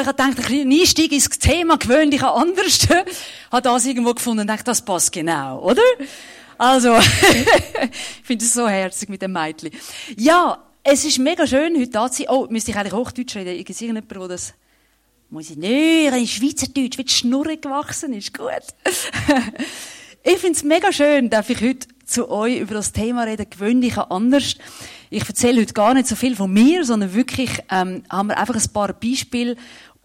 Ich habe gedacht, ein Einstieg ins Thema gewöhnlich anders. habe das irgendwo gefunden und dachte, das passt genau, oder? Also, ich finde es so herzig mit dem Mädchen. Ja, es ist mega schön, heute da zu sein. Oh, müsste ich eigentlich Hochdeutsch reden? Gibt es irgendjemanden, der das... Muss ich nicht, in Schweizerdeutsch, wie die Schnurre gewachsen ist. Gut. ich finde es mega schön, darf ich heute zu euch über das Thema reden, gewöhnlich anders. Ich erzähle heute gar nicht so viel von mir, sondern wirklich ähm, haben wir einfach ein paar Beispiele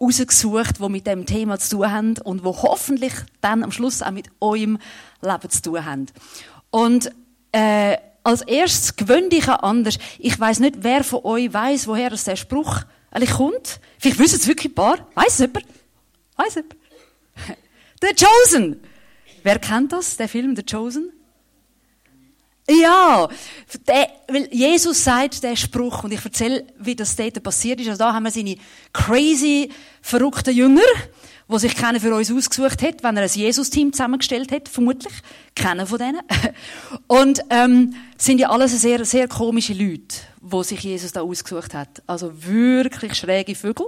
rausgesucht, die mit dem Thema zu tun haben und wo hoffentlich dann am Schluss auch mit eurem Leben zu tun haben. Und äh, als erstes gewöhnlich anders. Ich weiß nicht, wer von euch weiß, woher das der Spruch eigentlich kommt. Vielleicht wissen es wirklich ein paar. Weiß jemand? Weiß jemand? The Chosen. Wer kennt das, der Film The Chosen? Ja, der, weil Jesus sagt den Spruch und ich erzähle, wie das dort passiert ist. Also da haben wir seine crazy, verrückten Jünger, wo sich keiner für uns ausgesucht hat, wenn er ein Jesus-Team zusammengestellt hat, vermutlich. Keiner von denen. Und, ähm, sind ja alles sehr, sehr komische Leute, wo sich Jesus da ausgesucht hat. Also wirklich schräge Vögel.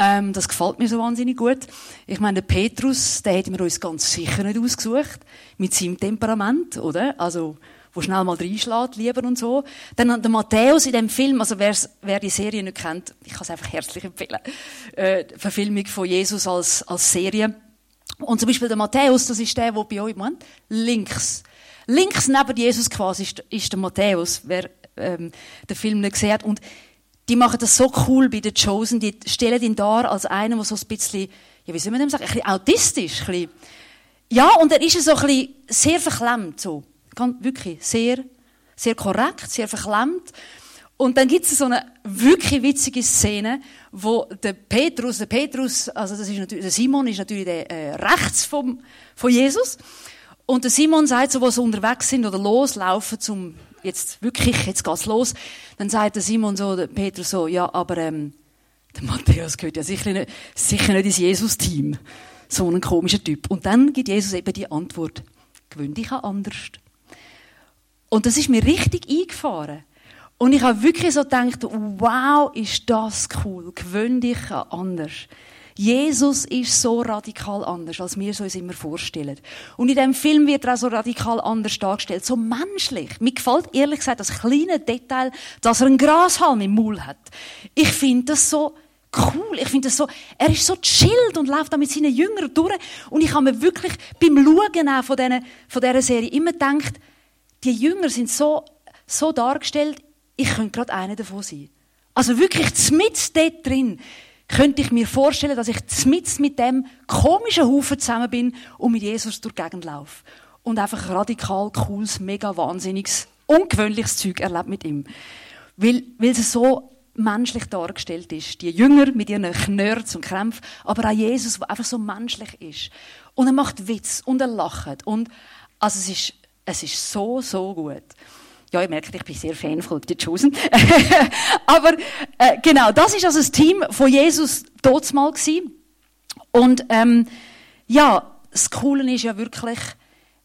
Ähm, das gefällt mir so wahnsinnig gut. Ich meine, der Petrus, der hätten wir uns ganz sicher nicht ausgesucht. Mit seinem Temperament, oder? Also, wo schnell mal reinschlägt, lieber und so. Dann der Matthäus in dem Film, also wer die Serie nicht kennt, ich kann es einfach herzlich empfehlen. Äh, Verfilmung von Jesus als, als Serie. Und zum Beispiel der Matthäus, das ist der, wo bei euch, Moment, links. Links neben Jesus quasi ist, ist der Matthäus, wer ähm, den Film nicht gesehen hat. Und die machen das so cool bei The Chosen, die stellen ihn dar als einen, der so ein bisschen, ja, wie soll man dem sagen, ein bisschen autistisch, ein bisschen, ja, und er ist so ein bisschen sehr verklemmt, so. Ganz, wirklich sehr, sehr korrekt, sehr verklemmt. Und dann gibt es so eine wirklich witzige Szene, wo der Petrus, der Petrus, also das ist natürlich, der Simon ist natürlich der äh, rechts vom, von Jesus. Und der Simon sagt so, wo sie unterwegs sind oder loslaufen zum, jetzt wirklich, jetzt geht's los. Dann sagt der Simon so, der Petrus so, ja, aber, ähm, der Matthäus gehört ja sicher nicht, sicher nicht ins Jesus-Team. So ein komischer Typ. Und dann gibt Jesus eben die Antwort. Gewöhn dich an anders. Und das ist mir richtig eingefahren. Und ich habe wirklich so gedacht, wow, ist das cool. Gewöhn dich an anders. Jesus ist so radikal anders, als wir es uns immer vorstellen. Und in dem Film wird er auch so radikal anders dargestellt, so menschlich. Mir gefällt ehrlich gesagt das kleine Detail, dass er einen Grashalm im Maul hat. Ich finde das so cool. Ich finde das so, er ist so chillt und läuft da mit seinen Jüngern durch. Und ich habe mir wirklich beim Schauen auch von, diesen, von dieser Serie immer gedacht, die Jünger sind so, so dargestellt, ich könnte gerade einer davon sein. Also wirklich mit dort drin könnte ich mir vorstellen, dass ich mit mit dem komischen Haufen zusammen bin und mit Jesus durch die Gegend laufe. Und einfach radikal cooles, mega wahnsinniges, ungewöhnliches Zeug erlebt mit ihm. Weil, weil es so menschlich dargestellt ist. Die Jünger mit ihren Knörz und Krämpfen, aber auch Jesus, der einfach so menschlich ist. Und er macht Witz und er lacht. Und, also es ist es ist so, so gut. Ja, ihr merkt, ich bin sehr Fan von Chosen. Aber äh, genau, das ist also das Team von Jesus dort mal. Und ähm, ja, das Coole ist ja wirklich,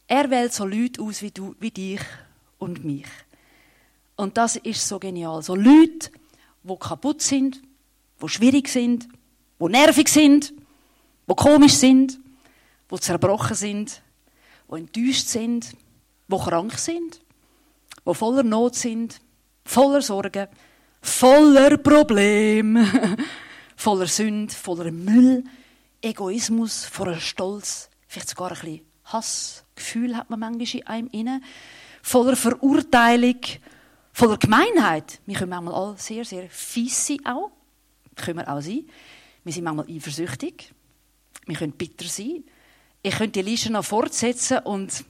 er wählt so Leute aus wie du, wie dich und mich. Und das ist so genial. So Leute, die kaputt sind, die schwierig sind, die nervig sind, die komisch sind, die zerbrochen sind, die enttäuscht sind, die krank sind, die voller Not sind, voller Sorgen, voller Probleme, voller Sünde, voller Müll, Egoismus, voller Stolz, vielleicht sogar ein bisschen Hass, Gefühl hat man manchmal in einem inne, voller Verurteilung, voller Gemeinheit. Wir können manchmal alle sehr, sehr fies sein auch. Können wir auch sein. Wir sind manchmal eifersüchtig. Wir können bitter sein. Ich könnte die Liste noch fortsetzen und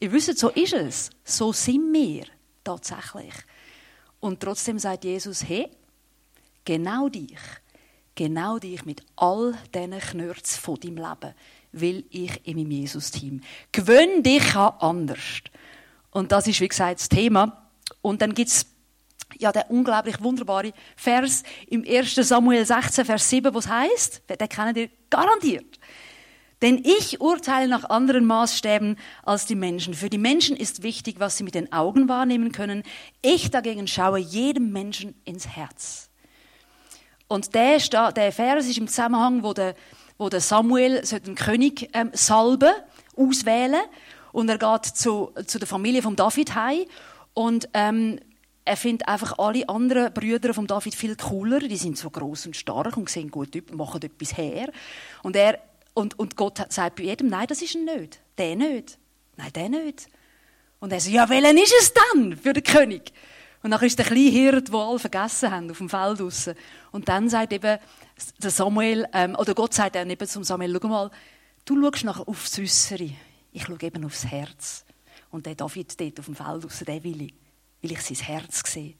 Ihr wisst, so ist es. So sind wir tatsächlich. Und trotzdem sagt Jesus, hey, genau dich, genau dich mit all diesen Knörzen von deinem Leben will ich in meinem Jesus-Team. Gewöhn dich an anders. Und das ist, wie gesagt, das Thema. Und dann gibt es ja, der unglaublich wunderbare Vers im 1. Samuel 16, Vers 7, was heißt, den kennen ihr garantiert. Denn ich urteile nach anderen Maßstäben als die Menschen. Für die Menschen ist wichtig, was sie mit den Augen wahrnehmen können. Ich dagegen schaue jedem Menschen ins Herz. Und der, der Vers ist im Zusammenhang, wo der, wo der Samuel den König ähm, salben, auswählen und er geht zu, zu der Familie von David heim und ähm, er findet einfach alle anderen Brüder von David viel cooler. Die sind so groß und stark und sehen gut machen etwas her. Und, er, und, und Gott sagt bei jedem, nein, das ist nicht. Der nicht. Nein, der nicht. Und er sagt, ja, welchen ist es dann für den König? Und dann ist der kleine Hirt, den alle vergessen haben, auf dem Feld draussen. Und dann sagt eben der Samuel, ähm, oder Gott sagt dann eben zum Samuel, schau mal, du schaust nachher aufs Äußere. Ich schaue eben aufs Herz. Und der David dort auf dem Feld draussen, den will ich weil ich sein Herz sehe.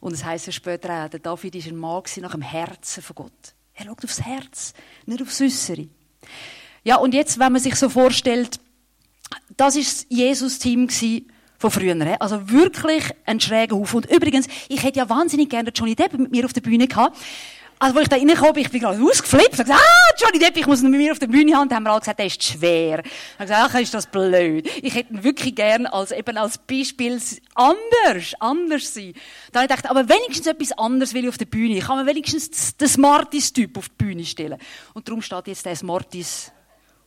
Und es heisst ja später auch, der David war ein Mann nach dem Herzen von Gott. Er schaut aufs Herz, nicht aufs Äußere. Ja, und jetzt, wenn man sich so vorstellt, das war das Jesus-Team von früher. Also wirklich ein schräger Haufen. Und übrigens, ich hätte ja wahnsinnig gerne Johnny Depp mit mir auf der Bühne gehabt. Also, als ich da reingekommen bin, ich bin gerade ausgeflippt. Ich habe gesagt, ah, Johnny Depp, ich muss ihn mit mir auf der Bühne haben. Da haben wir alle gesagt, der ist schwer. Ich habe gesagt, ach, ist das blöd. Ich hätte ihn wirklich gern als, eben als Beispiel anders, anders sein. Da habe ich gedacht, aber wenigstens etwas anderes will ich auf der Bühne. Ich kann mir wenigstens den Smarties-Typ auf die Bühne stellen. Und darum steht jetzt der Smarties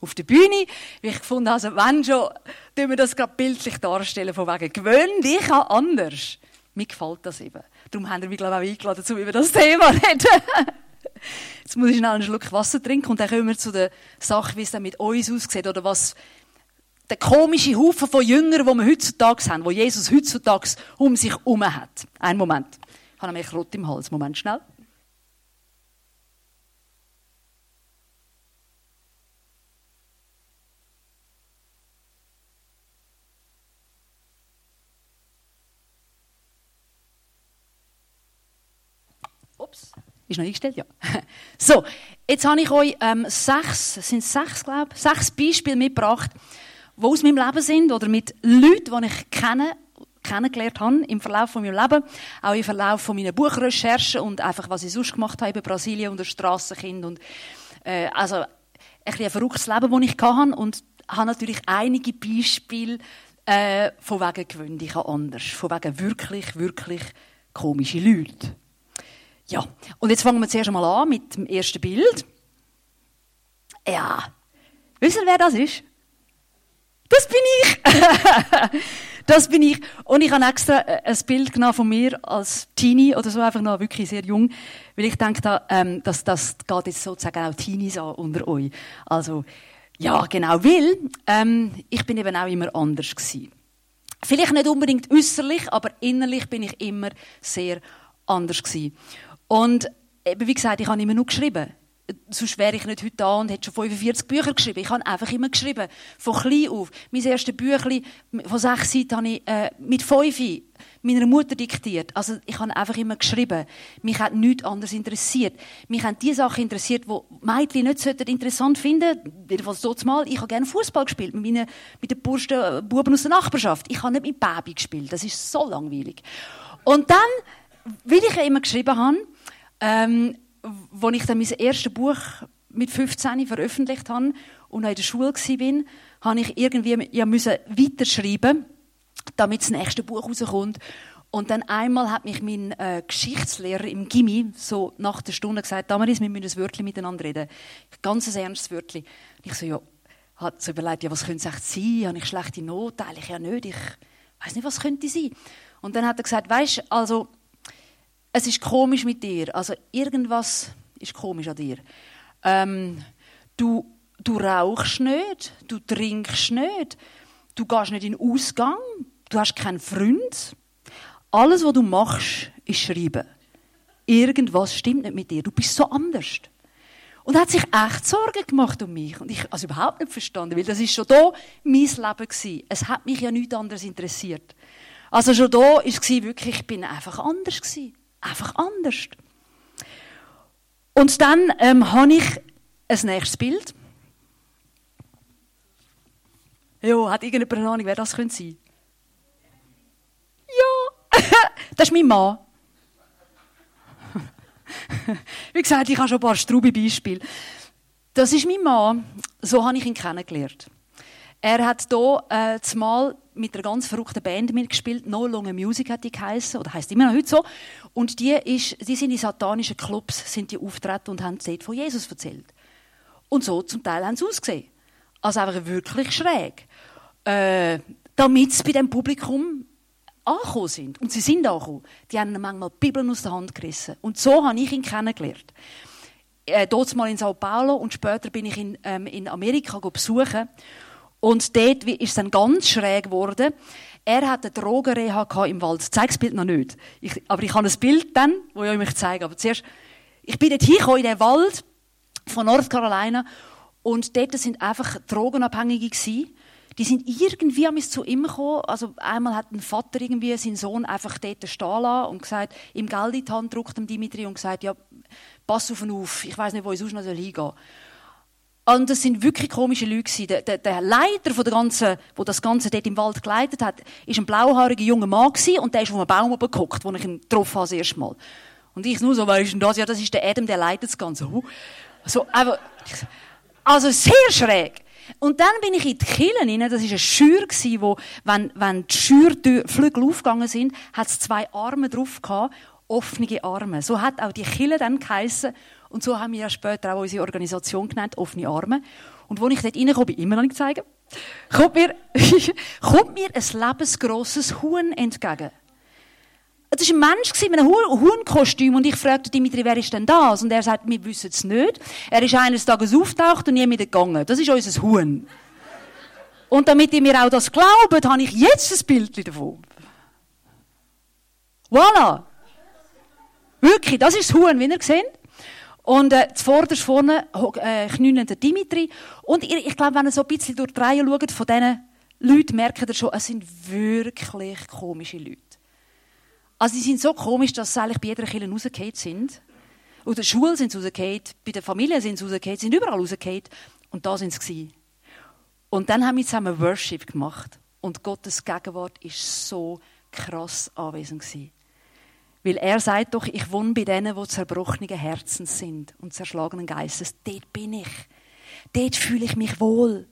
auf der Bühne. Weil ich gefunden also, wenn schon, tun wir das gerade bildlich darstellen, von wegen gewöhnlich an anders. Mir gefällt das eben. Darum haben wir mich, glaube ich, auch eingeladen, um über das Thema zu reden. Jetzt muss ich schnell einen Schluck Wasser trinken und dann kommen wir zu der Sache, wie es dann mit uns aussieht oder was der komische Haufen von Jüngern, die wir heutzutage haben, wo Jesus heutzutage um sich herum hat. Einen Moment. Ich habe nämlich Rot im Hals. Moment, schnell. Ist noch eingestellt? Ja. So, jetzt habe ich euch ähm, sechs, sind sechs, glaube ich, sechs Beispiele mitgebracht, die aus meinem Leben sind oder mit Leuten, die ich kenne, kennengelernt habe im Verlauf von meinem Leben, auch im Verlauf von meiner Buchrecherchen und einfach, was ich sonst gemacht habe, über Brasilien und das Strassenkind und äh, also ein, ein verrücktes Leben, das ich hatte und habe natürlich einige Beispiele äh, von wegen gewöhnlich anders, von wegen wirklich, wirklich komische Leute. Ja, und jetzt fangen wir zuerst einmal an mit dem ersten Bild. Ja, wisst ihr, wer das ist? Das bin ich! das bin ich. Und ich habe extra äh, ein Bild genommen von mir als Teenie oder so, einfach noch wirklich sehr jung, weil ich denke, da, ähm, dass das geht jetzt sozusagen auch Teenies an unter euch. Also, ja, genau, weil ähm, ich bin eben auch immer anders gewesen. Vielleicht nicht unbedingt äußerlich, aber innerlich bin ich immer sehr anders gewesen. Und eben, wie gesagt, ich habe immer nur geschrieben. Sonst wäre ich nicht heute da und hätte schon 45 Bücher geschrieben. Ich habe einfach immer geschrieben. Von klein auf. Mein erstes Büchlein von sechs Seiten habe ich äh, mit fünf meiner Mutter diktiert. Also ich habe einfach immer geschrieben. Mich hat nichts anderes interessiert. Mich haben die Sachen interessiert, die Mädchen nicht interessant finden Jedenfalls so mal. Ich habe gerne Fußball gespielt mit, meinen, mit den Burschen, äh, Buben aus der Nachbarschaft. Ich habe nicht mit Baby gespielt. Das ist so langweilig. Und dann, weil ich ja immer geschrieben habe, ähm, wo ich dann mein erstes Buch mit 15 veröffentlicht habe und in der Schule war, habe ich irgendwie ja weiterschreiben, damit das nächste Buch rauskommt. Und dann einmal hat mich mein äh, Geschichtslehrer im Gimmi so nach der Stunde gesagt, Damaris, wir müssen ein Wörtchen miteinander reden. Ganz ein ernstes Wörtchen. Ich so, ja, hat so überlegt, ja, was könnte es echt sein? Habe ich schlechte Noten? Eigentlich ja nicht. Ich weiß nicht, was könnte sein. Und dann hat er gesagt, weißt, also es ist komisch mit dir. Also irgendwas ist komisch an dir. Ähm, du, du rauchst nicht, du trinkst nicht, du gehst nicht in den Ausgang, du hast keinen Freund. Alles, was du machst, ist schreiben. Irgendwas stimmt nicht mit dir. Du bist so anders. Und er hat sich echt Sorgen gemacht um mich. Und ich also überhaupt nicht verstanden, weil das ist schon da mein Leben gewesen. Es hat mich ja nichts anderes interessiert. Also schon da war es wirklich, ich bin einfach anders gewesen einfach anders. Und dann ähm, habe ich ein nächstes Bild. Ja, hat irgendjemand eine Ahnung, wer das könnte sein? Ja, das ist mein Mann. Wie gesagt, ich habe schon ein paar straube Beispiele. Das ist mein Mann. So habe ich ihn kennengelernt. Er hat hier äh, zumal mit einer ganz verrückten Band mitgespielt. No Longer Music hat die geheißen, oder heißt immer noch heute so. Und die, ist, die sind in satanischen Clubs sind die auftreten und haben dort von Jesus erzählt. Und so zum Teil haben sie ausgesehen. Also einfach wirklich schräg. Äh, damit sie bei dem Publikum angekommen sind. Und sie sind angekommen. Die haben manchmal die Bibel aus der Hand gerissen. Und so habe ich ihn kennengelernt. Äh, dort mal in Sao Paulo und später bin ich in, ähm, in Amerika besuchen. Und dort ist es dann ganz schräg geworden. Er hat eine Drogenreha im Wald. Ich zeige das Bild noch nicht. Ich, aber ich habe ein Bild dann, das ich euch zeige. Aber zuerst, ich bin dort hingekommen, in den Wald von North Carolina. Und dort sind einfach Drogenabhängige gewesen. Die sind irgendwie am zu ihm gekommen. Also einmal hat ein Vater irgendwie seinen Sohn einfach dort stehen lassen und gesagt, ihm Geld in die Hand drückt Dimitri und gesagt, ja, pass auf ihn auf, ich weiß nicht, wo ich sonst noch hingehen soll. Und das sind wirklich komische Leute Der, der, der Leiter von der ganzen, wo das Ganze dort im Wald geleitet hat, ist ein blauhaariger junger Mann und der ist auf einem Baum oben geguckt, wo ich ihn getroffen habe das erste Mal. Und ich nur so, wer ist denn das? Ja, das ist der Adam, der leitet das Ganze. So, aber, also sehr schräg. Und dann bin ich in die Kille rein. Das war eine Schür, wo, wenn, wenn die Schürflügel aufgegangen sind, hat es zwei Arme drauf gehabt, offene Arme. So hat auch die Kille dann geheissen. Und so haben wir ja später auch unsere Organisation genannt, offene Arme. Und wo ich dort reinkomme, immer noch nicht zeigen, kommt mir, kommt mir ein lebensgrosses Huhn entgegen. Das war ein Mensch mit einem Huhnkostüm und ich fragte Dimitri, wer ist denn das? Und er sagt, wir wissen es nicht. Er ist eines Tages auftaucht und nie wieder gegangen. Das ist unser Huhn. Und damit ihr mir auch das glaubt, habe ich jetzt ein Bild davon. Voilà. Wirklich, das ist das Huhn, wie ihr seht. Und äh, zuvorderst vorne äh, knünen der Dimitri. Und ich, ich glaube, wenn ihr so ein bisschen durch die Reihe schaut von diesen Leuten, merkt ihr schon, es sind wirklich komische Leute. Also, sie sind so komisch, dass sie eigentlich bei jeder Kirche rausgefallen sind. Oder der Schule sind sie rausgefallen, bei der Familie sind sie rausgefallen, sind überall rausgefallen. Und da sind sie. Und dann haben wir zusammen Worship gemacht. Und Gottes Gegenwart ist so krass anwesend gewesen. Weil er sagt doch, ich wohne bei denen, die zerbrochenen Herzens sind und zerschlagenen Geistes. Dort bin ich. Dort fühle ich mich wohl.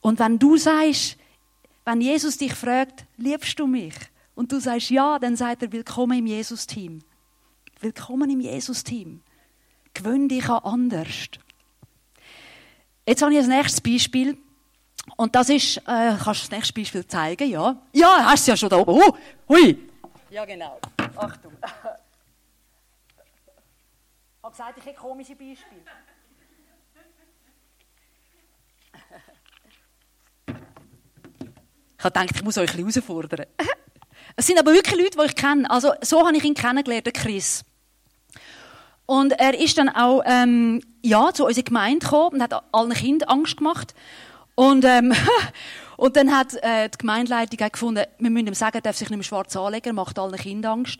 Und wenn du sagst, wenn Jesus dich fragt, liebst du mich? und du sagst ja, dann sagt er, willkommen im Jesus-Team. Willkommen im Jesus-Team. Gewöhn dich an anders. Jetzt habe ich ein nächstes Beispiel. Und das ist, äh, kannst du das nächste Beispiel zeigen? Ja. Ja, hast du ja schon da oben. Uh, hui. Ja, genau. Achtung. Ich habe gesagt, ich habe komische Beispiele. Ich habe gedacht, ich muss euch ein bisschen herausfordern. Es sind aber wirklich Leute, die ich kenne. Also, so habe ich ihn kennengelernt, den Chris. Und er ist dann auch, ähm, ja, zu unserer Gemeinde gekommen und hat allen Kindern Angst gemacht. Und, ähm, und dann hat äh, die Gemeindeleitung gefunden, wir müssen ihm sagen, er darf sich nicht mehr schwarz anlegen, er macht allen Kindern Angst.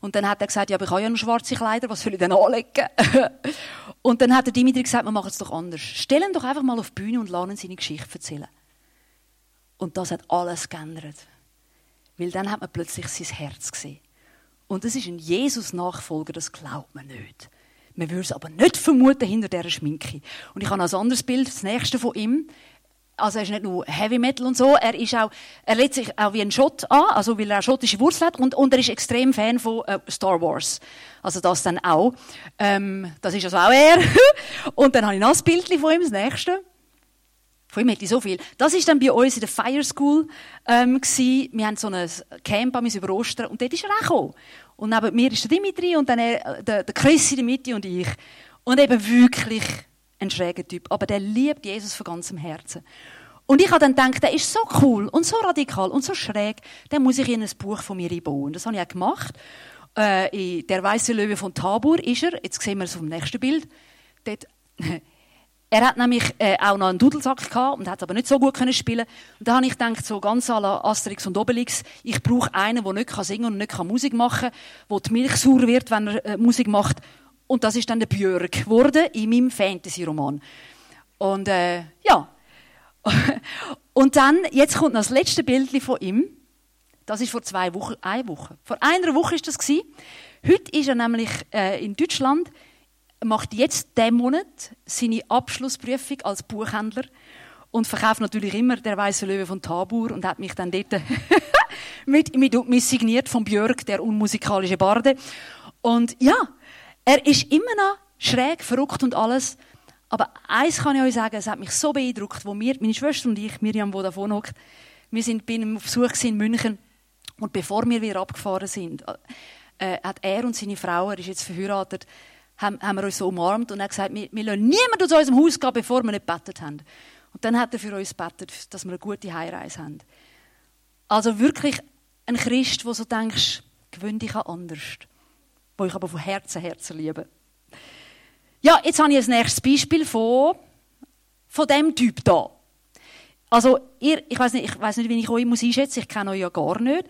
Und dann hat er gesagt, ja, aber ich habe ja noch schwarze Kleider, was soll ich denn anlegen? und dann hat der Dimitri gesagt, wir machen es doch anders. Stellen doch einfach mal auf die Bühne und ihn seine Geschichte erzählen. Und das hat alles geändert. Weil dann hat man plötzlich sein Herz gesehen. Und das ist ein Jesus-Nachfolger, das glaubt man nicht. Man würde es aber nicht vermuten hinter dieser Schminke. Und ich habe ein anderes Bild, das nächste von ihm. Also er ist nicht nur Heavy Metal und so, er ist auch, er lädt sich auch wie ein Schott an, also weil er auch schottische Wurzeln hat und, und er ist extrem Fan von äh, Star Wars. Also das dann auch. Ähm, das ist also auch er. und dann habe ich noch ein Bild von ihm, das nächste. Von ihm hätte ich so viel. Das war dann bei uns in der Fire School. Ähm, Wir haben so ein Camp an über Ostern und dort ist er auch gekommen. Und neben mir ist der Dimitri und dann äh, der, der Chris in der Mitte und ich. Und eben wirklich ein schräger Typ. Aber der liebt Jesus von ganzem Herzen. Und ich habe dann gedacht, der ist so cool und so radikal und so schräg, den muss ich in ein Buch von mir einbauen. Das habe ich auch gemacht. Äh, Der weiße Löwe von Tabor ist er. Jetzt sehen wir es auf dem nächsten Bild. Dort er hat nämlich äh, auch noch einen Dudelsack gehabt und hat aber nicht so gut können spielen. Und da habe ich gedacht, so ganz à la Asterix und Obelix, ich brauche einen, der nicht kann singen und nicht Musik machen, wo die Milch sauer wird, wenn er äh, Musik macht. Und das ist dann der Björk geworden in meinem Fantasy-Roman. Und äh, ja. und dann, jetzt kommt noch das letzte Bild von ihm. Das ist vor zwei Wochen, eine Woche. Vor einer Woche ist das gewesen. Heute ist er nämlich äh, in Deutschland macht jetzt diesen Monat seine Abschlussprüfung als Buchhändler. und verkauft natürlich immer der weiße Löwe von Tabur und hat mich dann dort mit, mit, mit signiert von Björk, der unmusikalische Barde. Und ja, er ist immer noch schräg, verrückt und alles. Aber eins kann ich euch sagen, es hat mich so beeindruckt, wo wir, meine Schwester und ich, Miriam, die da vorne hockt, wir sind bei einem Besuch in München und bevor wir wieder abgefahren sind, äh, hat er und seine Frau, er ist jetzt verheiratet, haben, haben wir uns so umarmt und er gesagt, wir, wir lassen niemanden aus unserem Haus gehen, bevor wir nicht bettet haben. Und dann hat er für uns bettet, dass wir eine gute Heimreise haben. Also wirklich ein Christ, wo so denkst, gewöhn dich an anders. Wo ich aber von Herzen, Herzen liebe. Ja, jetzt habe ich ein nächstes Beispiel von, von dem Typ da. Also, ihr, ich weiß nicht, ich weiß nicht, wie ich euch muss einschätzen. Ich kenne euch ja gar nicht.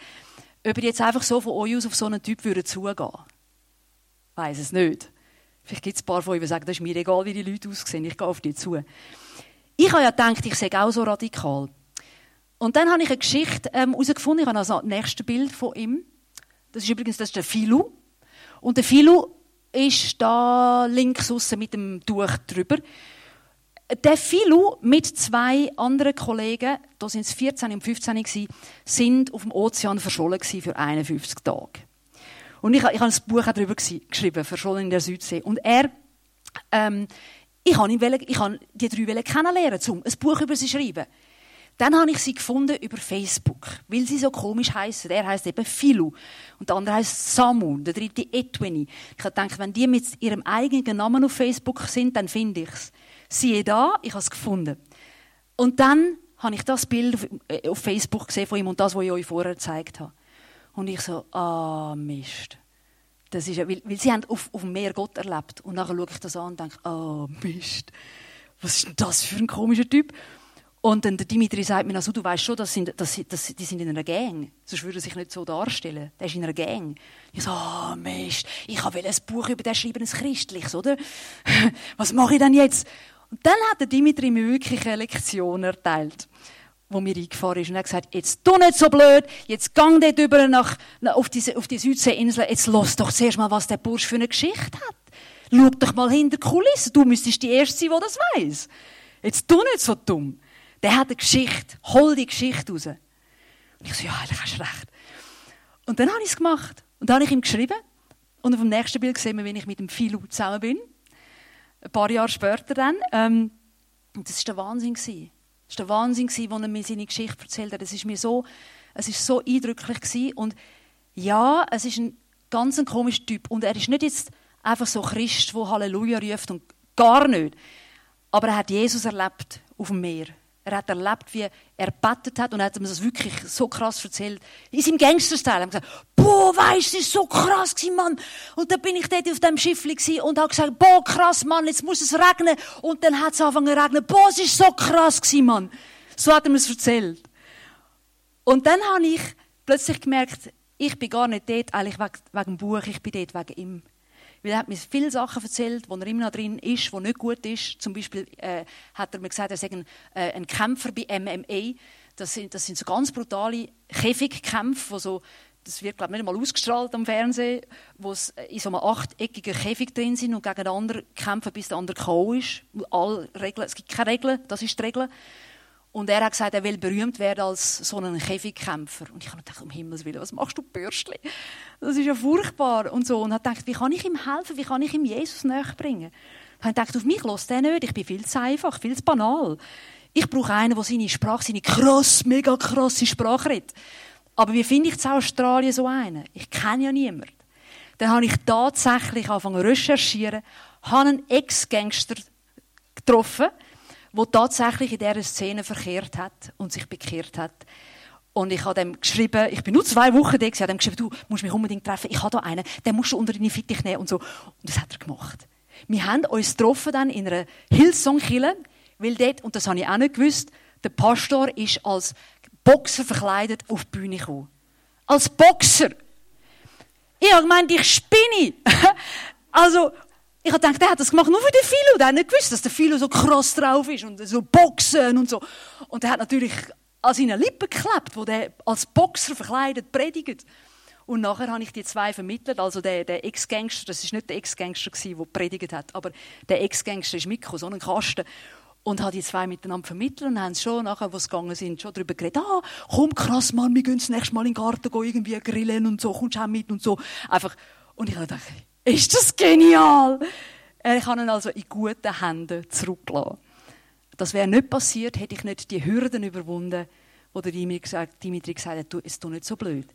Ob ihr jetzt einfach so von euch aus auf so einen Typ würdet zugehen. Weiß es nicht. Vielleicht gibt es ein paar von euch, die sagen, das ist mir egal, wie die Leute aussehen. Ich gehe auf die zu. Ich habe ja gedacht, ich sei auch so radikal. Und dann habe ich eine Geschichte ähm, herausgefunden. Ähm, ich habe also das nächste Bild von ihm. Das ist übrigens das ist der Philu. Und der Philu ist da links außen mit dem Tuch drüber. Der Philu mit zwei anderen Kollegen, da sind es 14 und 15 gewesen, sind auf dem Ozean verschollen für 51 Tage. Und ich, ich habe ein Buch darüber geschrieben, verschollen in der Südsee. Und er, ähm, ich habe die drei kennenlernen, um ein Buch über sie zu schreiben. Dann habe ich sie gefunden über Facebook, weil sie so komisch heißen. Der heißt eben Philu und der andere heißt Samu, der dritte Edwini. Ich habe gedacht, wenn die mit ihrem eigenen Namen auf Facebook sind, dann finde ich es. Siehe da, ich habe es gefunden. Und dann habe ich das Bild auf, äh, auf Facebook gesehen von ihm und das, was ich euch vorher gezeigt habe. Und ich so, ah, Mist. Das ist, weil, weil sie haben auf, auf dem Meer Gott erlebt. Und nachher schaue ich das an und denke, ah, Mist. Was ist denn das für ein komischer Typ? Und dann der Dimitri sagt mir, also, du weißt schon, das sind, das, das, die sind in einer Gang. Sonst würde er sich nicht so darstellen. Der ist in einer Gang. Ich so, oh, Mist, ich will ein Buch über den schreiben, ein christliches, oder? Was mache ich denn jetzt? Und dann hat der Dimitri mir wirklich eine Lektion erteilt, wo mir eingefahren ist. Und er hat gesagt, jetzt tu nicht so blöd, jetzt gang dort über nach, auf diese, auf die Südseeinsel, jetzt lass doch zuerst mal, was der Bursch für eine Geschichte hat. Schau doch mal hinter die Kulissen, du müsstest die Erste sein, die das weiss. Jetzt tu nicht so dumm der hat eine Geschichte, hol die Geschichte raus. Und ich so, ja, eigentlich hast du recht. Und dann habe ich es gemacht. Und dann habe ich ihm geschrieben. Und auf dem nächsten Bild sehen wir, wie ich mit dem Philo zusammen bin. Ein paar Jahre später dann. Ähm, und das war der Wahnsinn. Das war der Wahnsinn, als er mir seine Geschichte erzählt hat. Es war mir so, es ist so eindrücklich. Gewesen. Und ja, es ist ein ganz ein komischer Typ. Und er ist nicht jetzt einfach so Christ, der Halleluja ruft und gar nicht. Aber er hat Jesus erlebt auf dem Meer. Er hat erlebt, wie er betet hat und er hat mir das wirklich so krass erzählt. In seinem Gangster-Style. Er hat gesagt, boah, weisst das war so krass gewesen, Mann. Und dann bin ich dort auf dem Schiff und habe gesagt, boah, krass, Mann, jetzt muss es regnen. Und dann hat es angefangen zu regnen. Boah, es war so krass gewesen, Mann. So hat er mir es erzählt. Und dann habe ich plötzlich gemerkt, ich bin gar nicht dort eigentlich wegen dem Buch, ich bin dort wegen ihm. Weil er hat mir viele Sachen erzählt, wo er immer noch drin ist, wo nicht gut ist. Zum Beispiel äh, hat er mir gesagt, er sei ein, äh, ein Kämpfer bei MMA. Das sind, das sind so ganz brutale Käfigkämpfe, wo so das wird glaube ich, nicht mal ausgestrahlt am Fernsehen, wo es in so einem achteckigen Käfig drin sind und gegen den anderen kämpfen, bis der andere K.O. ist. All Regeln, es gibt keine Regeln, das ist die Regel. Und er hat gesagt, er will berühmt werden als so ein Käfigkämpfer. Und ich habe gedacht, um Himmels Willen, was machst du, Bürstli? Das ist ja furchtbar. Und so. Und habe gedacht, wie kann ich ihm helfen? Wie kann ich ihm Jesus näher bringen? Ich habe gedacht, auf mich lässt der nicht. Ich bin viel zu einfach, viel zu banal. Ich brauche einen, der seine Sprache, seine krass, mega krasse Sprache redet. Aber wie finde ich in Australien so einen? Ich kenne ja niemanden. Dann habe ich tatsächlich angefangen zu recherchieren, habe einen Ex-Gangster getroffen, der tatsächlich in dieser Szene verkehrt hat und sich bekehrt hat. Und ich habe dem geschrieben, ich bin nur zwei Wochen da, ich habe dem geschrieben, du musst mich unbedingt treffen, ich habe da einen, den musst du unter deine Fittich nehmen und so. Und das hat er gemacht. Wir haben uns getroffen dann in einer Hillsong-Kille, weil dort, und das habe ich auch nicht gewusst, der Pastor ist als Boxer verkleidet auf die Bühne gekommen. Als Boxer! Ich habe gemeint, ich spinne! also, ich habe gedacht, der hat das gemacht nur für den Philo. Der hat nicht gewusst, dass der Philo so krass drauf ist und so Boxen und so. Und er hat natürlich an seinen Lippen geklebt, wo der als Boxer verkleidet predigt. Und nachher habe ich die zwei vermittelt. Also der, der Ex-Gangster, das ist nicht der Ex-Gangster der predigt hat, aber der Ex-Gangster ist mitgekommen, so ein Kasten. Und habe die zwei miteinander vermittelt und haben schon nachher, wo sie gegangen sind, schon darüber geredet, ah, komm krass, Mann, wir gehen das nächste Mal in den Garten gehen, irgendwie grillen und so, kommst du auch mit und so. Einfach. Und ich habe gedacht, ist das genial! Ich habe ihn also in guten Händen zurückgelassen. Das wäre nicht passiert, hätte ich nicht die Hürden überwunden, wo der Dimitri gesagt, hat, du, es ist nicht so blöd.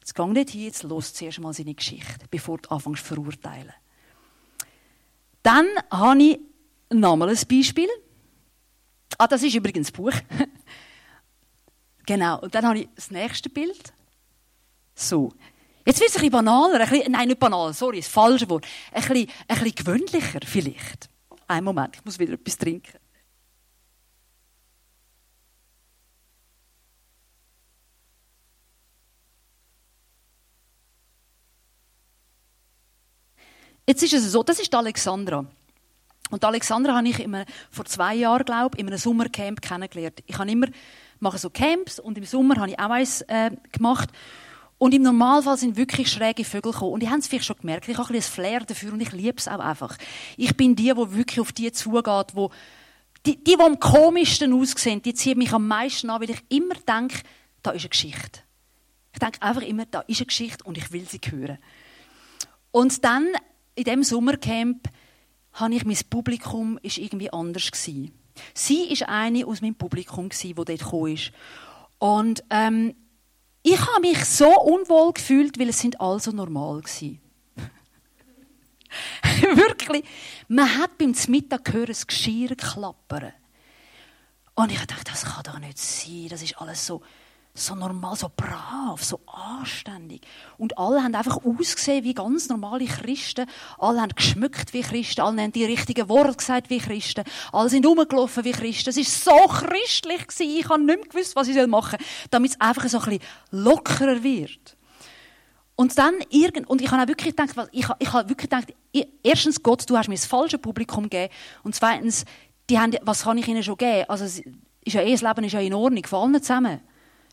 Jetzt geh nicht hin, jetzt los zuerst mal seine Geschichte, bevor du anfängst zu verurteilen. Dann habe ich nochmal ein Beispiel. Ah, das ist übrigens das Buch. genau. Und dann habe ich das nächste Bild. So. Jetzt wird es ein bisschen banaler. Ein bisschen, nein, nicht banal, sorry, das falsche Wort. Ein bisschen, ein bisschen gewöhnlicher vielleicht. Einen Moment, ich muss wieder etwas trinken. Jetzt ist es so, das ist Alexandra. Und Alexandra habe ich immer, vor zwei Jahren, glaube ich, in einem Sommercamp kennengelernt. Ich habe immer, mache so Camps und im Sommer habe ich auch eins äh, gemacht. Und im Normalfall sind wirklich schräge Vögel gekommen. Und die haben es vielleicht schon gemerkt. Ich habe ein bisschen ein Flair dafür und ich liebe es auch einfach. Ich bin die, die wirklich auf die zugeht, wo die, die, die am komischsten aussehen, die ziehen mich am meisten an, weil ich immer denke, da ist eine Geschichte. Ich denke einfach immer, da ist eine Geschichte und ich will sie hören. Und dann in diesem Sommercamp habe ich mein Publikum ist irgendwie anders gewesen. Sie ist eine aus meinem Publikum gewesen, wo dort gekommen ist. Und ähm, ich habe mich so unwohl gefühlt, weil es sind alle so normal gewesen. Wirklich. Man hat beim Mittag gehört, das Geschirr klappern. Und ich dachte, das kann doch nicht sein. Das ist alles so so normal, so brav, so anständig. Und alle haben einfach ausgesehen wie ganz normale Christen. Alle haben geschmückt wie Christen. Alle haben die richtigen Worte gesagt wie Christen. Alle sind rumgelaufen wie Christen. Es war so christlich gewesen. Ich habe nicht mehr gewusst, was ich machen soll, damit es einfach so ein bisschen lockerer wird. Und dann irgend, und ich habe auch wirklich gedacht, ich, ich habe wirklich gedacht, erstens Gott, du hast mir das falsche Publikum gegeben. Und zweitens, die haben, was kann ich ihnen schon geben? Also, ist ja eh, das Leben ist ja in Ordnung, vor allen zusammen.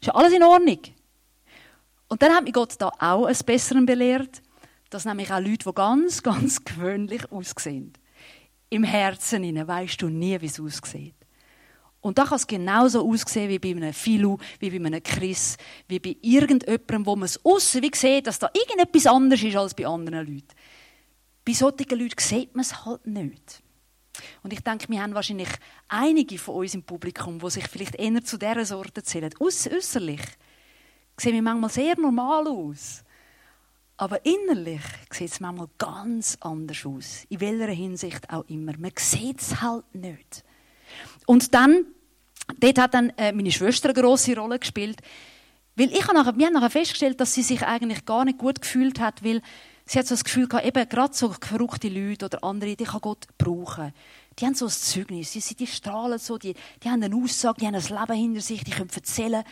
Ist ja alles in Ordnung. Und dann hat mich Gott da auch ein Besseren belehrt, dass nämlich auch Leute, die ganz, ganz gewöhnlich aussehen. Im Herzen innen weißt du nie, wie es aussieht. Und da kann es genauso aussehen wie bei einem Philu, wie bei einem Chris, wie bei irgendjemandem, wo man es aussen wie sieht, dass da irgendetwas anderes ist als bei anderen Leuten. Bei solchen Leuten sieht man es halt nicht. Und ich denke, wir haben wahrscheinlich einige von uns im Publikum, die sich vielleicht eher zu dieser Sorte zählen. Äußerlich sehen wir manchmal sehr normal aus. Aber innerlich sieht es manchmal ganz anders aus. In welcher Hinsicht auch immer. Man sieht es halt nicht. Und dann, dort hat dann äh, meine Schwester eine grosse Rolle gespielt. Weil ich habe nachher, wir haben nachher festgestellt, dass sie sich eigentlich gar nicht gut gefühlt hat, weil Sie hat so das Gefühl gehabt, eben gerade so verrückte Leute oder andere, die kann Gott brauchen. Die haben so ein Zeugnis, die, die strahlen so, die, die haben eine Aussage, die haben ein Leben hinter sich, die können erzählen,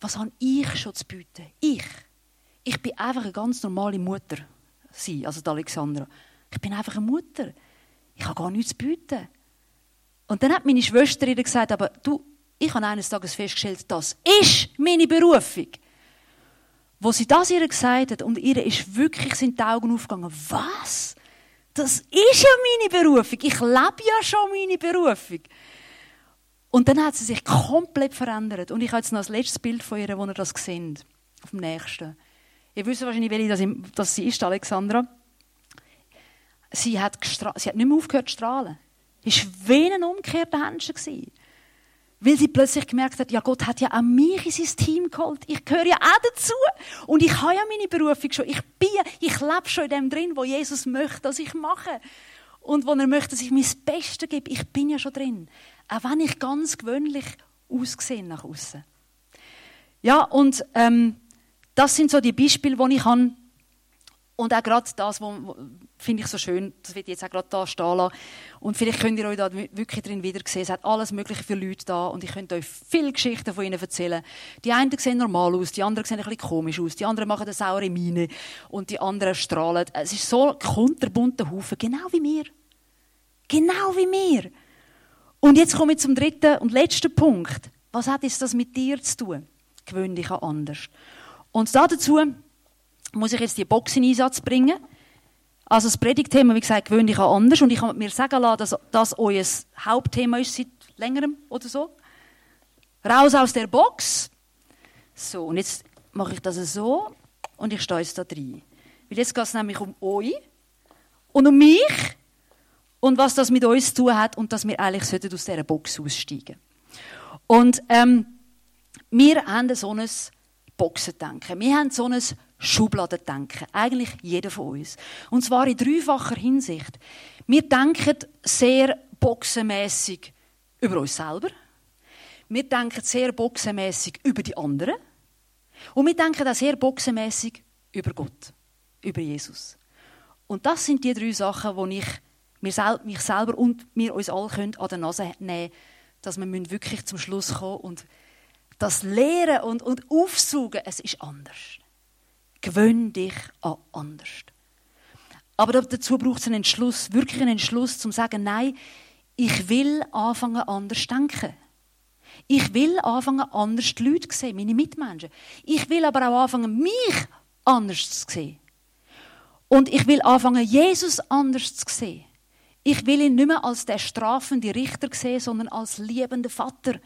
was habe ich schon zu bieten? Ich. Ich bin einfach eine ganz normale Mutter. Sie, also die Alexandra. Ich bin einfach eine Mutter. Ich habe gar nichts zu bieten. Und dann hat meine Schwester ihr gesagt, aber du, ich habe eines Tages festgestellt, das ist meine Berufung. Wo sie das ihr gesagt hat und ihr ist wirklich sind die Augen aufgegangen. Was? Das ist ja meine Berufung. Ich lebe ja schon meine Berufung. Und dann hat sie sich komplett verändert. Und ich habe jetzt noch das letzte Bild von ihr, wo ihr das seht. Auf dem nächsten. Ihr wisst wahrscheinlich, welche das sie ist, Alexandra. Sie hat, sie hat nicht mehr aufgehört zu strahlen. Es war wie ein umgekehrter Menschen. Weil sie plötzlich gemerkt hat, ja, Gott hat ja auch mich in sein Team geholt. Ich gehöre ja auch dazu. Und ich habe ja meine Berufung schon. Ich bin, ich lebe schon in dem drin, wo Jesus möchte, dass ich mache. Und wo er möchte, dass ich mein Bestes gebe. Ich bin ja schon drin. Auch wenn ich ganz gewöhnlich aussehe nach außen. Ja, und ähm, das sind so die Beispiele, die ich habe. Und auch gerade das, wo, finde ich so schön, das wird jetzt auch gerade da stehen lassen. Und vielleicht könnt ihr euch da wirklich drin wieder sehen. Es hat alles Mögliche für Leute da und ich könnte euch viele Geschichten von ihnen erzählen. Die einen sehen normal aus, die anderen sehen ein bisschen komisch aus, die anderen machen eine saure Miene und die anderen strahlen. Es ist so ein kunterbunter Haufen, genau wie mir. Genau wie mir. Und jetzt komme ich zum dritten und letzten Punkt. Was hat jetzt das mit dir zu tun? Gewöhn dich an anders. Und dazu muss ich jetzt die Box in Einsatz bringen. Also das Predigtthema, wie gesagt, gewöhnlich auch anders. Und ich habe mir sagen lassen, dass das euer Hauptthema ist seit längerem oder so. Raus aus der Box. So, und jetzt mache ich das so und ich stehe jetzt da drin. Weil jetzt geht es nämlich um euch und um mich und was das mit uns zu tun hat und dass wir eigentlich aus dieser Box aussteigen Und ähm, wir haben so ein Boxendenken. Wir haben so ein Schubladendenken. Eigentlich jeder von uns. Und zwar in dreifacher Hinsicht. Wir denken sehr boxenmäßig über uns selber. Wir denken sehr boxenmäßig über die anderen. Und wir denken auch sehr boxenmäßig über Gott, über Jesus. Und das sind die drei Sachen, die ich mich selber und wir uns alle an der Nase nehmen können, dass wir wirklich zum Schluss kommen und das Lehren und, und Aufsuchen, es ist anders. Gewöhn dich an anders. Aber dazu braucht es einen Entschluss, wirklich einen Entschluss, zum zu sagen, nein, ich will anfangen anders denken. Ich will anfangen anders die Leute zu sehen, meine Mitmenschen. Ich will aber auch anfangen, mich anders zu sehen. Und ich will anfangen, Jesus anders zu sehen. Ich will ihn nicht mehr als der strafende Richter sehen, sondern als liebender Vater.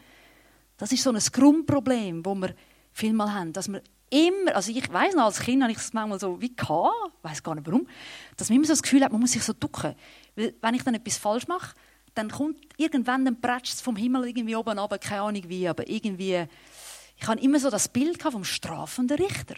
Das ist so ein Grundproblem, wo wir vielmal haben, dass wir immer, also ich weiß noch, als Kind habe ich es manchmal so wie gehabt, weiß gar nicht warum, dass man immer so das Gefühl hat, man muss sich so ducken. Weil wenn ich dann etwas falsch mache, dann kommt irgendwann prätscht es vom Himmel irgendwie oben runter, keine Ahnung wie, aber irgendwie, ich habe immer so das Bild vom strafenden Richter.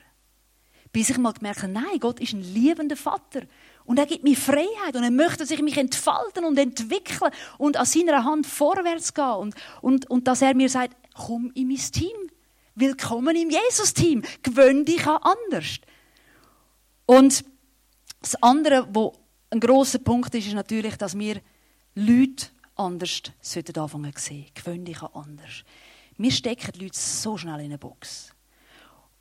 Bis ich mal gemerkt habe, nein, Gott ist ein liebender Vater. Und er gibt mir Freiheit und er möchte, dass ich mich entfalten und entwickeln und an seiner Hand vorwärts gehen. Und, und, und dass er mir sagt, komm in mein Team. Willkommen im Jesus-Team. Gewöhn dich an anders. Und das andere, wo ein großer Punkt ist, ist natürlich, dass wir Leute anders sollten anfangen zu sehen. Gewöhn dich an anders. Wir stecken die Leute so schnell in eine Box.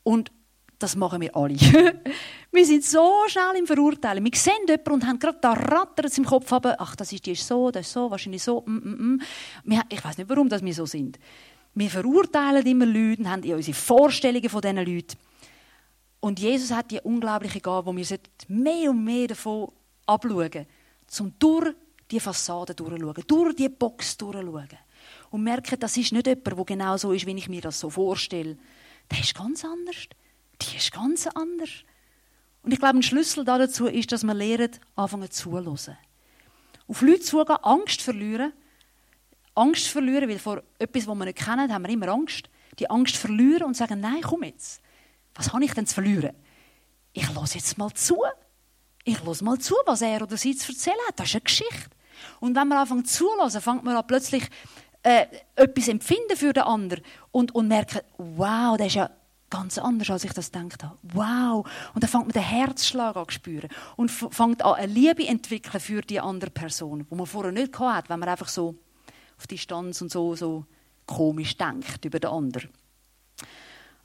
Und das machen wir alle. wir sind so schnell im Verurteilen. Wir sehen jemanden und haben gerade da rattert im Kopf, aber, ach, das ist, die ist so, das ist so, wahrscheinlich so. Mm, mm, mm. Ich weiß nicht, warum dass wir so sind. Wir verurteilen immer Leute und haben unsere Vorstellungen von diesen Leuten. Und Jesus hat die unglaubliche Gabe, wo wir mehr und mehr davon abschauen, zum durch die Fassade durchschauen, durch die Box durchschauen. Und merken, das ist nicht jemand, der genau so ist, wie ich mir das so vorstelle. Der ist ganz anders. Die ist ganz anders. Und ich glaube, ein Schlüssel dazu ist, dass wir lernen, anfangen zuzuhören. Auf Leute zugehen, Angst verlieren, Angst verlieren, weil vor etwas, was wir nicht kennen, haben wir immer Angst. Die Angst verlieren und sagen, nein, komm jetzt. Was habe ich denn zu verlieren? Ich lasse jetzt mal zu. Ich lasse mal zu, was er oder sie zu erzählen hat. Das ist eine Geschichte. Und wenn man anfängt zulassen, fängt man an plötzlich äh, etwas empfinden für den anderen und, und merkt, wow, das ist ja ganz anders, als ich das gedacht habe. Wow! Und dann fängt man den Herzschlag an zu spüren und fängt an, eine Liebe entwickeln für die andere Person, die man vorher nicht hatte, wenn man einfach so auf Distanz und so, so komisch denkt über den anderen.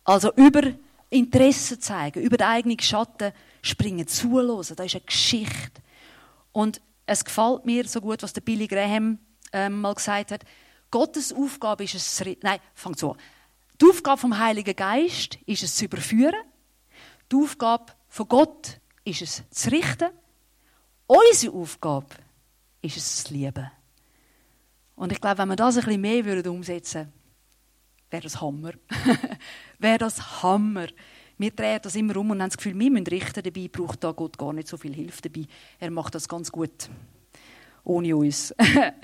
Also über Interesse zeigen, über den eigenen Schatten springen, zuhören, das ist eine Geschichte. Und es gefällt mir so gut, was der Billy Graham ähm, mal gesagt hat. Gottes Aufgabe ist es, nein, fangt so an. Die Aufgabe vom Heiligen Geist ist es zu überführen. Die Aufgabe von Gott ist es zu richten. Unsere Aufgabe ist es zu lieben. Und ich glaube, wenn wir das ein bisschen mehr würden umsetzen würden, wäre das Hammer. wäre das Hammer. Wir drehen das immer um und haben das Gefühl, wir müssen richten. Dabei braucht da Gott gar nicht so viel Hilfe dabei. Er macht das ganz gut. Ohne uns.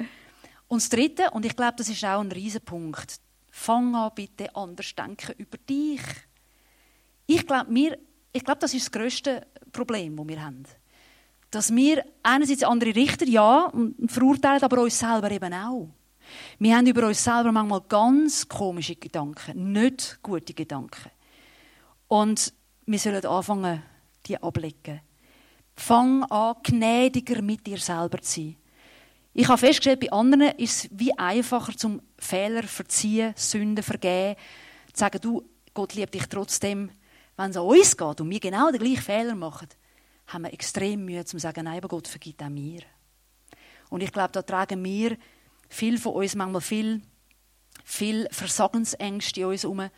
und das Dritte, und ich glaube, das ist auch ein Riesenpunkt. Fang an, bitte anders denken über dich. Ich glaube, ich glaube, das ist das grösste Problem, das wir haben dass wir einerseits andere Richter, ja, und verurteilen, aber uns selber eben auch. Wir haben über uns selber manchmal ganz komische Gedanken, nicht gute Gedanken. Und wir sollen anfangen, die ablegen. Fang an, gnädiger mit dir selber zu sein. Ich habe festgestellt, bei anderen ist es wie einfacher zum Fehler verziehen, Sünden vergeben, zu sagen, du, Gott liebt dich trotzdem, wenn es an uns geht und wir genau den gleichen Fehler machen haben wir extrem Mühe, zu sagen, nein, aber Gott vergibt auch mir. Und ich glaube, da tragen wir, viel von uns, manchmal viel, viel Versagensängste in uns herum. Wir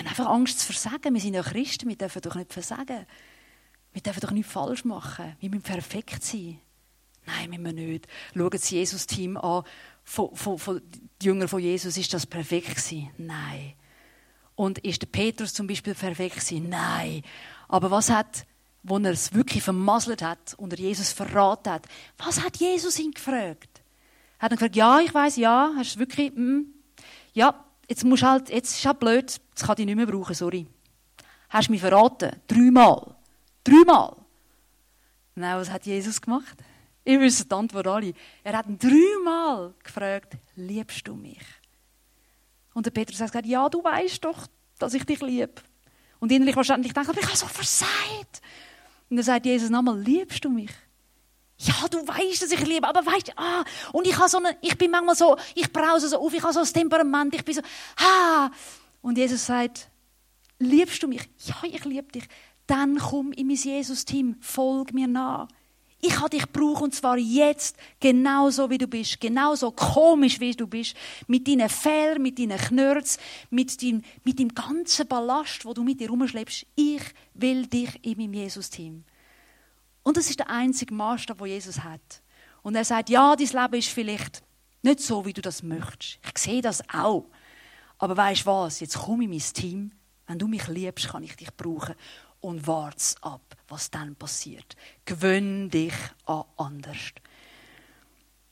haben einfach Angst zu versagen. Wir sind ja Christen, wir dürfen doch nicht versagen. Wir dürfen doch nichts falsch machen. Wir müssen perfekt sein. Nein, müssen wir nicht. Schauen das Jesus-Team an, von, von, von Jüngern von Jesus, ist das perfekt gewesen? Nein. Und ist der Petrus zum Beispiel perfekt gewesen? Nein. Aber was hat, wo er es wirklich vermasselt hat und er Jesus verraten hat, was hat Jesus ihn gefragt? Hat er gefragt, ja, ich weiß, ja, hast du wirklich, mm, ja, jetzt musst halt, jetzt ist halt blöd, jetzt kann ich nicht mehr brauchen, sorry. Hast du mich verraten? Dreimal. Dreimal. Nein, was hat Jesus gemacht? Ich wüsste die Antwort alle. Er hat ihn dreimal gefragt, liebst du mich? Und der Petrus hat gesagt, ja, du weißt doch, dass ich dich liebe. Und innerlich wahrscheinlich denkt, aber ich habe so versagt. Und dann sagt Jesus nochmal, liebst du mich? Ja, du weißt, dass ich liebe, aber weißt, ah, und ich habe so eine, ich bin manchmal so, ich brause so auf, ich habe so ein Temperament, ich bin so, ha. Und Jesus sagt, liebst du mich? Ja, ich liebe dich. Dann komm in mein Jesus-Team, folg mir nach. Ich habe dich gebraucht und zwar jetzt, genauso wie du bist, genauso komisch wie du bist, mit deinen Fehlern, mit deinen Knörz, mit deinem, mit deinem ganzen Ballast, wo du mit dir rumschleppst. Ich will dich in meinem Jesus-Team. Und das ist der einzige Maßstab, wo Jesus hat. Und er sagt, ja, dein Leben ist vielleicht nicht so, wie du das möchtest. Ich sehe das auch. Aber weißt du was? Jetzt komm in mein Team. Wenn du mich liebst, kann ich dich brauchen und wart's ab, was dann passiert. Gewöhn dich an anders.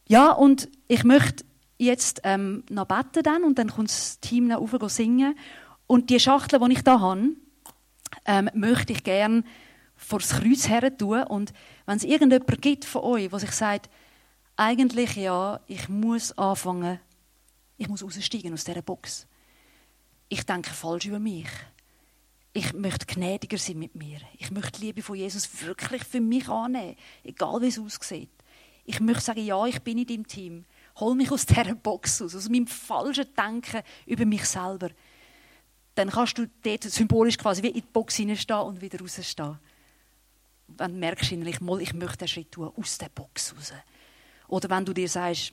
Ja, und ich möchte jetzt ähm, noch beten dann und dann kommt das Team noch rauf singen. Und die Schachtel, die ich da habe, ähm, möchte ich gerne vor das Kreuz her tun. Und wenn es irgendjemand gibt von euch, der sich sagt, eigentlich ja, ich muss anfangen, ich muss aussteigen aus dieser Box. Ich denke falsch über mich ich möchte gnädiger sein mit mir. Ich möchte die Liebe von Jesus wirklich für mich annehmen, egal wie es aussieht. Ich möchte sagen, ja, ich bin in deinem Team. Hol mich aus dieser Box aus, aus meinem falschen Denken über mich selber. Dann kannst du dort symbolisch quasi wie in die Box hineinstehen und wieder rausstehen. Merkst du innerlich, mal, ich möchte einen Schritt tun, aus der Box raus. Oder wenn du dir sagst,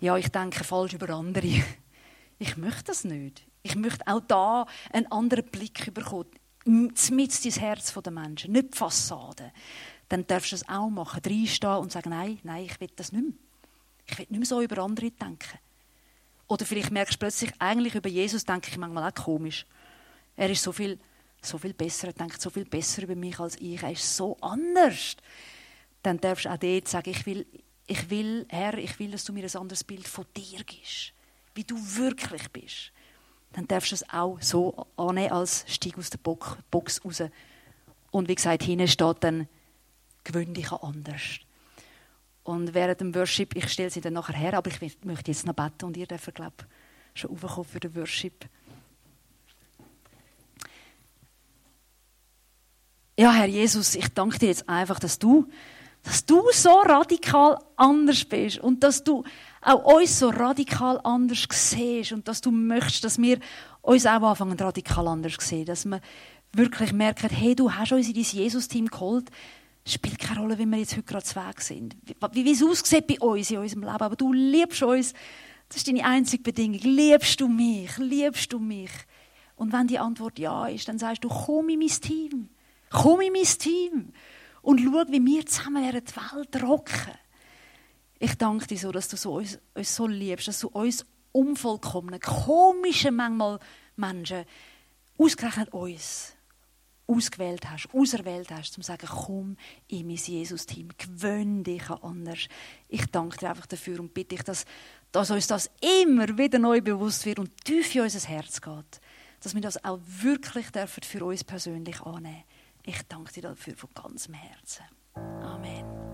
ja, ich denke falsch über andere. Ich möchte das nicht. Ich möchte auch da einen anderen Blick bekommen. Mit ins Herz der Menschen, nicht die Fassade. Dann darfst du es auch machen, reinstehen und sagen, nein, nein, ich will das nicht mehr. Ich will nicht mehr so über andere denken. Oder vielleicht merkst du plötzlich, eigentlich über Jesus denke ich manchmal auch komisch. Er ist so viel, so viel besser, er denkt so viel besser über mich als ich, er ist so anders. Dann darfst du auch dort sagen, ich will, ich will, Herr, ich will, dass du mir ein anderes Bild von dir gibst, wie du wirklich bist dann darfst du es auch so annehmen, als Stieg aus der Box raus. Und wie gesagt, hinten steht dann, gewöhn dich an anders. Und während dem Worship, ich stelle sie dann nachher her, aber ich möchte jetzt noch beten und ihr dürft, glaube ich, schon aufkommen für den Worship. Ja, Herr Jesus, ich danke dir jetzt einfach, dass du, dass du so radikal anders bist und dass du auch uns so radikal anders siehst und dass du möchtest, dass wir uns auch anfangen radikal anders sehen, dass wir wirklich merken, hey, du hast uns in dein Jesus-Team geholt, spielt keine Rolle, wie wir jetzt heute gerade Weg sind, wie, wie es aussieht bei uns in unserem Leben, aber du liebst uns, das ist deine einzige Bedingung, liebst du mich, liebst du mich? Und wenn die Antwort ja ist, dann sagst du, komm in mein Team, komm in mein Team und schau, wie wir zusammen die Welt rocken. Ich danke dir so, dass du so uns, uns so liebst, dass du uns unvollkommene, komische manchmal Menschen, ausgerechnet uns, ausgewählt hast, auserwählt hast, um zu sagen, komm in mein Jesus-Team, gewöhn dich an anders. Ich danke dir einfach dafür und bitte dich, dass, dass uns das immer wieder neu bewusst wird und tief in unser Herz geht. Dass wir das auch wirklich dürfen für uns persönlich annehmen Ich danke dir dafür von ganzem Herzen. Amen.